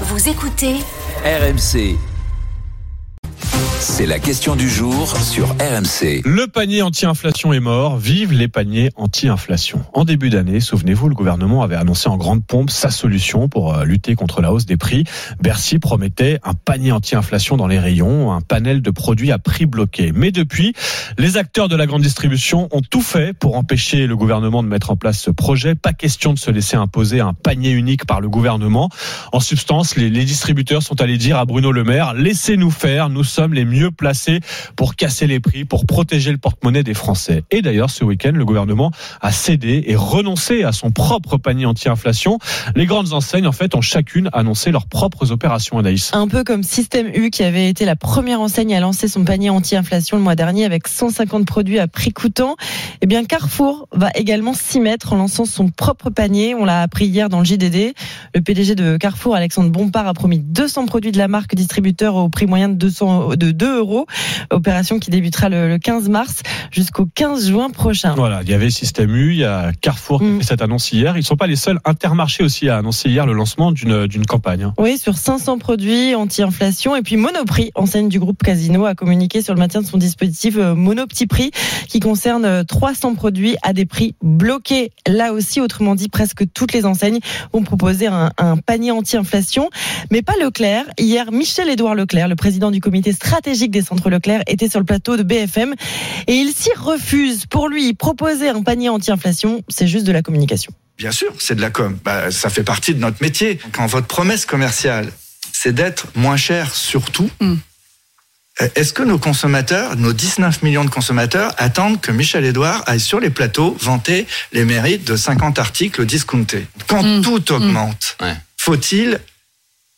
Vous écoutez RMC. C'est la question du jour sur RMC. Le panier anti-inflation est mort. Vive les paniers anti-inflation. En début d'année, souvenez-vous, le gouvernement avait annoncé en grande pompe sa solution pour euh, lutter contre la hausse des prix. Bercy promettait un panier anti-inflation dans les rayons, un panel de produits à prix bloqué. Mais depuis, les acteurs de la grande distribution ont tout fait pour empêcher le gouvernement de mettre en place ce projet. Pas question de se laisser imposer un panier unique par le gouvernement. En substance, les, distributeurs sont allés dire à Bruno Le Maire, laissez-nous faire, nous sommes les mieux placés pour casser les prix, pour protéger le porte-monnaie des Français. Et d'ailleurs, ce week-end, le gouvernement a cédé et renoncé à son propre panier anti-inflation. Les grandes enseignes, en fait, ont chacune annoncé leurs propres opérations, Anaïs. Un peu comme Système U qui avait été la première enseigne à lancer son panier anti-inflation le mois dernier avec 150 produits à prix coûtant. Eh bien, Carrefour va également s'y mettre en lançant son propre panier. On l'a appris hier dans le JDD. Le PDG de Carrefour, Alexandre Bompard, a promis 200 produits de la marque distributeur au prix moyen de 200, de 2 euros. Opération qui débutera le, le 15 mars jusqu'au 15 juin prochain. Voilà, il y avait Système U, il y a Carrefour qui a Mm. fait cette annonce hier. Ils ne sont pas les seuls. Intermarché aussi a annoncé hier le lancement d'une campagne. Oui, sur 500 produits anti-inflation. Et puis Monoprix, enseigne du groupe Casino, a communiqué sur le maintien de son dispositif euh, Mono Petit Prix, qui concerne euh, 300 produits à des prix bloqués. Là aussi, autrement dit, presque toutes les enseignes vont proposer un, un panier anti-inflation. Mais pas Leclerc. Hier, Michel-Édouard Leclerc, le président du comité stratégique des centres Leclerc, était sur le plateau de BFM. Et il s'y refuse. Pour lui, proposer un panier anti-inflation, c'est juste de la communication. Bien sûr, c'est de la com. Bah, ça fait partie de notre métier. Quand votre promesse commerciale, c'est d'être moins cher surtout, Mm. euh, est-ce que nos consommateurs, nos 19 millions de consommateurs, attendent que Michel Edouard aille sur les plateaux vanter les mérites de 50 articles discountés? Quand Mm. tout augmente, Ouais. faut-il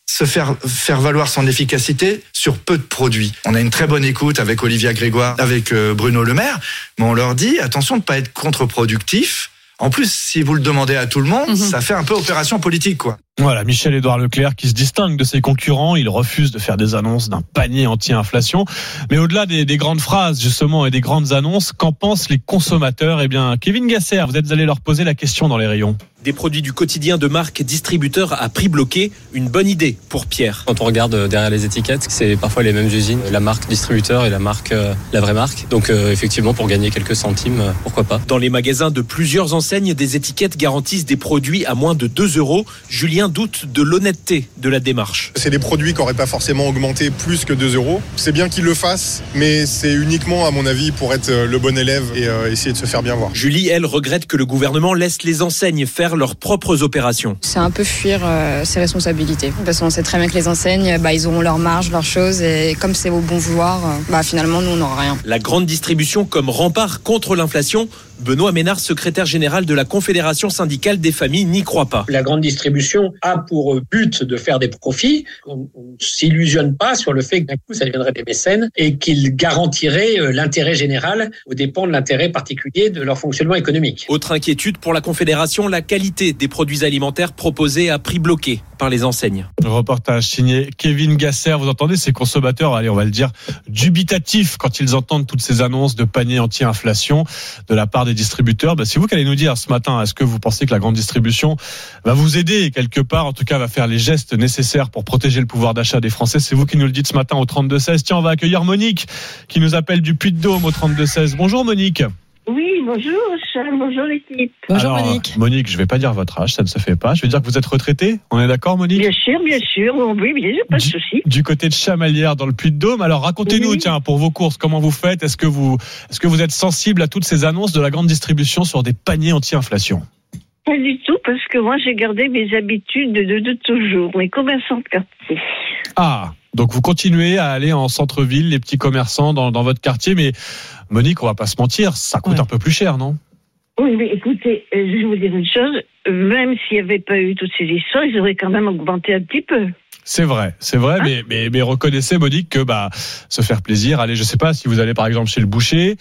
se faire, faire valoir son efficacité sur peu de produits. On a une très bonne écoute avec Olivia Grégoire, avec euh, Bruno Le Maire, mais on leur dit attention de ne pas être contre-productif. En plus, si vous le demandez à tout le monde, ça fait un peu opération politique, quoi. Voilà, Michel-Édouard Leclerc qui se distingue de ses concurrents. Il refuse de faire des annonces d'un panier anti-inflation. Mais au-delà des, des grandes phrases, justement, et des grandes annonces, qu'en pensent les consommateurs? Eh bien, Kevin Gasser, vous êtes allé leur poser la question dans les rayons. Des produits du quotidien de marque distributeur à prix bloqué, une bonne idée pour Pierre. Quand on regarde euh, derrière les étiquettes, c'est parfois les mêmes usines, la marque distributeur et la marque, euh, la vraie marque. Donc euh, effectivement, pour gagner quelques centimes, euh, pourquoi pas. Dans les magasins de plusieurs enseignes, des étiquettes garantissent des produits à moins de 2 euros. Julien doute de l'honnêteté de la démarche. C'est des produits qui n'auraient pas forcément augmenté plus que 2 euros. C'est bien qu'ils le fassent, mais c'est uniquement, à mon avis, pour être euh, le bon élève et euh, essayer de se faire bien voir. Julie, elle, regrette que le gouvernement laisse les enseignes faire leurs propres opérations. C'est un peu fuir euh, ses responsabilités. Parce qu'on sait très bien que les enseignes, bah, ils auront leur marge, leurs choses, et comme c'est au bon vouloir, euh, bah, finalement, nous, on n'aura rien. La grande distribution comme rempart contre l'inflation, Benoît Ménard, secrétaire général de la Confédération syndicale des familles, n'y croit pas. La grande distribution a pour but de faire des profits. On on ne s'illusionne pas sur le fait que d'un coup, ça deviendrait des mécènes et qu'ils garantiraient euh, l'intérêt général aux dépens de l'intérêt particulier de leur fonctionnement économique. Autre inquiétude pour la Confédération, la qualité des produits alimentaires proposés à prix bloqué par les enseignes. Reportage signé Kevin Gasser. Vous entendez ces consommateurs, allez, on va le dire, dubitatifs quand ils entendent toutes ces annonces de panier anti-inflation de la part des distributeurs. Bah, c'est vous qui allez nous dire ce matin, est-ce que vous pensez que la grande distribution va vous aider quelque part, en tout cas va faire les gestes nécessaires pour protéger le pouvoir d'achat des Français C'est vous qui nous le dites ce matin au 32-16. Tiens, on va accueillir Monique qui nous appelle du Puy-de-Dôme au 32-16. Bonjour Monique. Oui, bonjour Charles, bonjour l'équipe. Bonjour Alors, Monique. Monique, je vais pas dire votre âge, ça ne se fait pas. Je vais dire que vous êtes retraitée. On est d'accord Monique? Bien sûr, bien sûr, oui, bien sûr, pas de souci. du côté de Chamalières dans le Puy-de-Dôme. Alors racontez-nous, Oui. tiens, pour vos courses, comment vous faites? Est-ce que vous, est-ce que vous êtes sensible à toutes ces annonces de la grande distribution sur des paniers anti-inflation? Pas du tout, parce que moi j'ai gardé mes habitudes de, de, de toujours, mes commerçants de quartier. Ah, donc vous continuez à aller en centre-ville, les petits commerçants dans, dans votre quartier, mais Monique, on va pas se mentir, ça coûte Ouais. un peu plus cher, non? Oui, mais écoutez, euh, je vais vous dire une chose, même s'il n'y avait pas eu toutes ces histoires, ils auraient quand même augmenté un petit peu. C'est vrai, c'est vrai, mais, mais, mais reconnaissez, Monique, que bah, se faire plaisir, allez, je sais pas, si vous allez par exemple chez le boucher,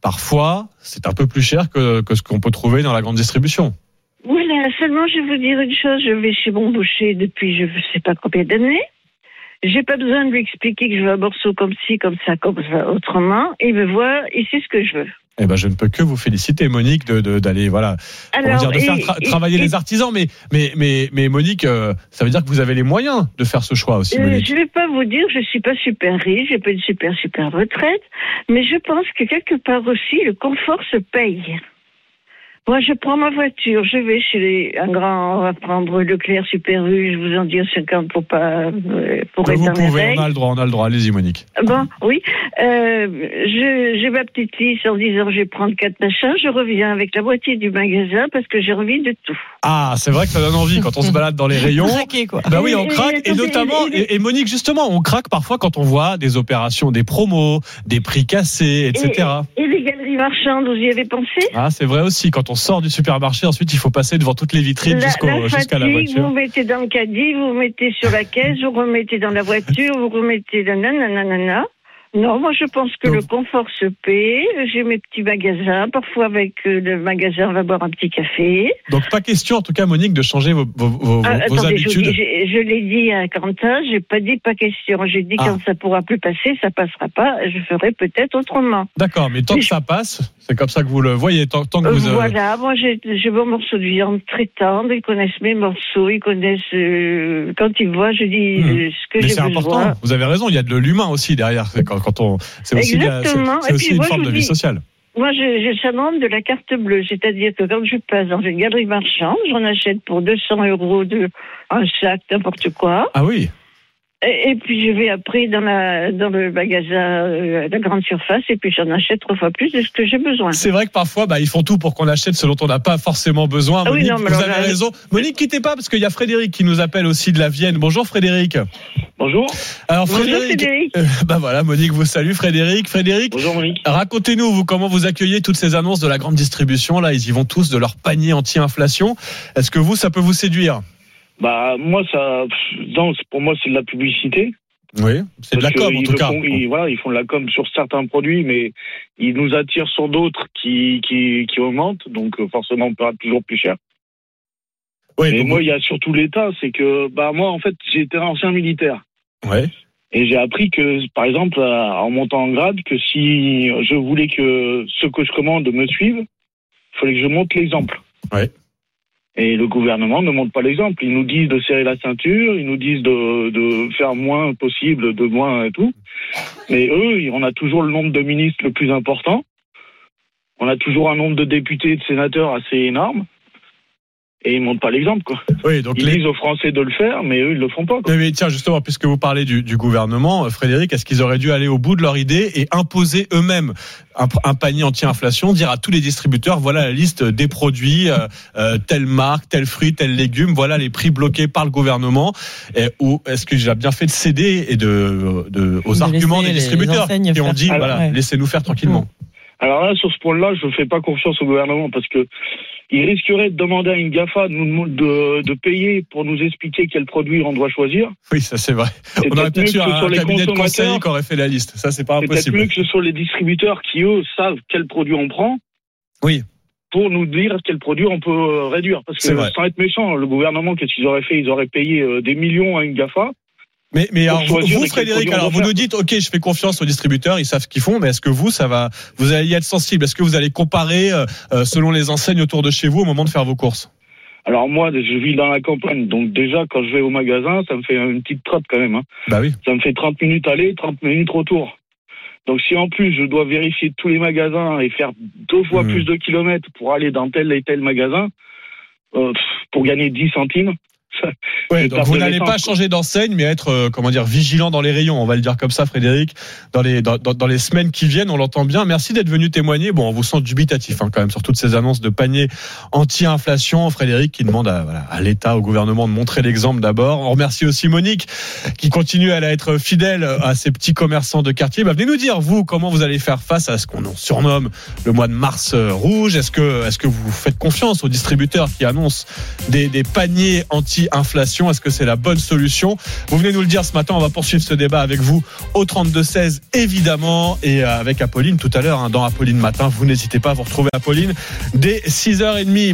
parfois, c'est un peu plus cher que, que ce qu'on peut trouver dans la grande distribution. Voilà, seulement je vais vous dire une chose, je vais chez mon boucher depuis je ne sais pas combien d'années. J'ai pas besoin de lui expliquer que je veux un morceau comme ci, comme ça, comme ça, autrement. Il me voit, il sait ce que je veux. Eh ben, je ne peux que vous féliciter, Monique, de d'aller voilà, comment Alors, dire, de faire et- tra- et- travailler et- les artisans. Mais mais mais mais Monique, euh, ça veut dire que vous avez les moyens de faire ce choix aussi, Euh, Monique. je vais pas vous dire, je suis pas super riche, j'ai pas une super super retraite, mais je pense que quelque part aussi le confort se paye. Moi, je prends ma voiture, je vais chez les, un grand, on va prendre Leclerc Super U, je vous en dis 50 pour pas, euh, pour être vous pouvez, on a le droit, on a le droit. Allez-y, Monique. Bon, oui. Euh, je, j'ai ma petite liste en disant je vais prendre quatre machins. Je reviens avec la moitié du magasin parce que j'ai envie de tout. Ah, c'est vrai que ça donne envie quand on se balade dans les rayons. Craquer, quoi. Bah oui, on craque et- et notamment et- et- et, et Monique justement, on craque parfois quand on voit des opérations, des promos, des prix cassés, etc. Et les galeries marchandes, vous y avez pensé? Ah, c'est vrai aussi. Quand on sort du supermarché, ensuite il faut passer devant toutes les vitrines la jusqu'à la voiture. vous mettez dans le caddie, vous mettez sur la caisse, vous remettez dans la voiture, vous remettez dans nanana. Non, moi je pense que Donc- le confort se paie. J'ai mes petits magasins. Parfois avec euh, le magasin, on va boire un petit café. Donc pas question en tout cas, Monique, de changer vos, vos, vos- Ah, vos attendez, je, vous habitudes. j'ai- je l'ai dit à Quentin, j'ai pas dit pas question. J'ai dit Ah. quand ça pourra plus passer, ça passera pas. Je ferai peut-être autrement. D'accord, mais tant Mais que je- ça passe, c'est comme ça que vous le voyez. Tant, tant que Euh, vous. euh, Voilà, moi j'ai mon morceau de viande très tendre. Ils connaissent mes morceaux, ils connaissent. euh, quand ils voient, je dis Hmm. ce que Mais j'ai c'est besoin. important. Vous avez raison. Il y a de l'humain aussi derrière. C'est Quand, quand on, c'est aussi, la- c'est- c'est une forme je de vie sociale. Moi, je- j'ai le syndrome de la carte bleue, c'est-à-dire que quand je passe dans une galerie marchande, j'en achète pour 200 euros de un sac, n'importe quoi. Ah oui. Et, puis je vais après dans la dans le magasin, euh, la grande surface, et puis j'en achète trois fois plus de ce que j'ai besoin. C'est vrai que parfois, bah, ils font tout pour qu'on achète ce dont on n'a pas forcément besoin. Ah oui, Monique, non, mais vous avez là- raison. Monique, quittez pas parce qu'il y a Frédéric qui nous appelle aussi de la Vienne. Bonjour Frédéric. Bonjour. Alors Bonjour Frédéric, Frédéric. euh, bah voilà, Monique vous salue. Frédéric, Frédéric, Bonjour Monique. racontez-nous vous comment vous accueillez toutes ces annonces de la grande distribution. Là, ils y vont tous de leur panier anti-inflation. Est-ce que vous, ça peut vous séduire? Bah moi ça, non, pour moi c'est de la publicité. Oui, c'est de la com en tout cas. font- ils, voilà, ils font de la com sur certains produits, mais ils nous attirent sur d'autres qui, qui, qui augmentent, donc euh, forcément on paiera toujours plus cher. Oui, Et donc- moi il y a surtout l'État, c'est que bah moi en fait un ancien militaire. ouais. Et j'ai appris que, par exemple, en montant en grade, que si je voulais que ceux que je commande me suivent, il fallait que je montre l'exemple. Ouais. Et le gouvernement ne montre pas l'exemple. Ils nous disent de serrer la ceinture, ils nous disent de, de faire moins possible, de moins et tout. Mais eux, on a toujours le nombre de ministres le plus important. On a toujours un nombre de députés et de sénateurs assez énorme. Et ils montrent pas l'exemple, quoi. Oui, donc Ils les- disent aux Français de le faire, mais eux, ils le font pas, quoi. Mais tiens, justement, puisque vous parlez du, du gouvernement, euh, Frédéric, est-ce qu'ils auraient dû aller au bout de leur idée et imposer eux-mêmes un, un panier anti-inflation, dire à tous les distributeurs, voilà la liste des produits, euh, euh, telle marque, tel fruit, tel légume, voilà les prix bloqués par le gouvernement, et, ou est-ce que j'ai bien fait de céder et de, de aux De arguments des distributeurs qui ont dit, Alors, voilà, ouais. laissez-nous faire tranquillement. Alors là, sur ce point-là, je ne fais pas confiance au gouvernement parce que il risquerait de demander à une GAFA de, nous- de, de payer pour nous expliquer quel produit on doit choisir. Oui, ça c'est vrai. C'est On aurait peut-être eu mieux que ce un soit les cabinet de conseil consommateurs. qui aurait fait la liste. Ça, c'est pas C'est peut-être impossible. mieux que ce soit les distributeurs qui, eux, savent quel produit on prend. Oui. Pour nous dire quel produit on peut euh, réduire. Parce C'est que vrai. sans être méchant, le gouvernement, qu'est-ce qu'ils auraient fait? Ils auraient payé euh, des millions à une GAFA. Mais, mais alors, vous, Frédéric, alors vous nous dites, ok, je fais confiance aux distributeurs, ils savent ce qu'ils font, mais est-ce que vous, ça va, vous allez y être sensible? Est-ce que vous allez comparer euh, euh, selon les enseignes autour de chez vous au moment de faire vos courses? Alors moi, je vis dans la campagne, donc déjà quand je vais au magasin, ça me fait une petite trotte quand même. Hein. Bah oui. Ça me fait 30 minutes aller, 30 minutes retour. Donc si en plus je dois vérifier tous les magasins et faire deux fois Hmm. plus de kilomètres pour aller dans tel et tel magasin, euh, pour gagner 10 centimes, Ouais, donc vous n'allez pas changer d'enseigne, mais être, euh, comment dire, vigilant dans les rayons. On va le dire comme ça, Frédéric, dans les dans, dans- dans les semaines qui viennent. On l'entend bien. Merci d'être venu témoigner. Bon, on vous sent dubitatif hein, quand même sur toutes ces annonces de panier anti-inflation. Frédéric qui demande à, voilà, à l'État, au gouvernement de montrer l'exemple d'abord. On remercie aussi Monique qui continue à être fidèle à ces petits commerçants de quartier. Bah, venez nous dire vous comment vous allez faire face à ce qu'on surnomme le mois de mars euh, rouge. Est-ce que est-ce que vous faites confiance aux distributeurs qui annoncent des, des paniers anti-inflation Est-ce que c'est la bonne solution? Vous venez nous le dire ce matin. On va poursuivre ce débat avec vous au 32-16 évidemment et euh, avec Apolline tout à l'heure hein, dans Apolline matin. Vous n'hésitez pas à vous retrouver Apolline dès 6h30.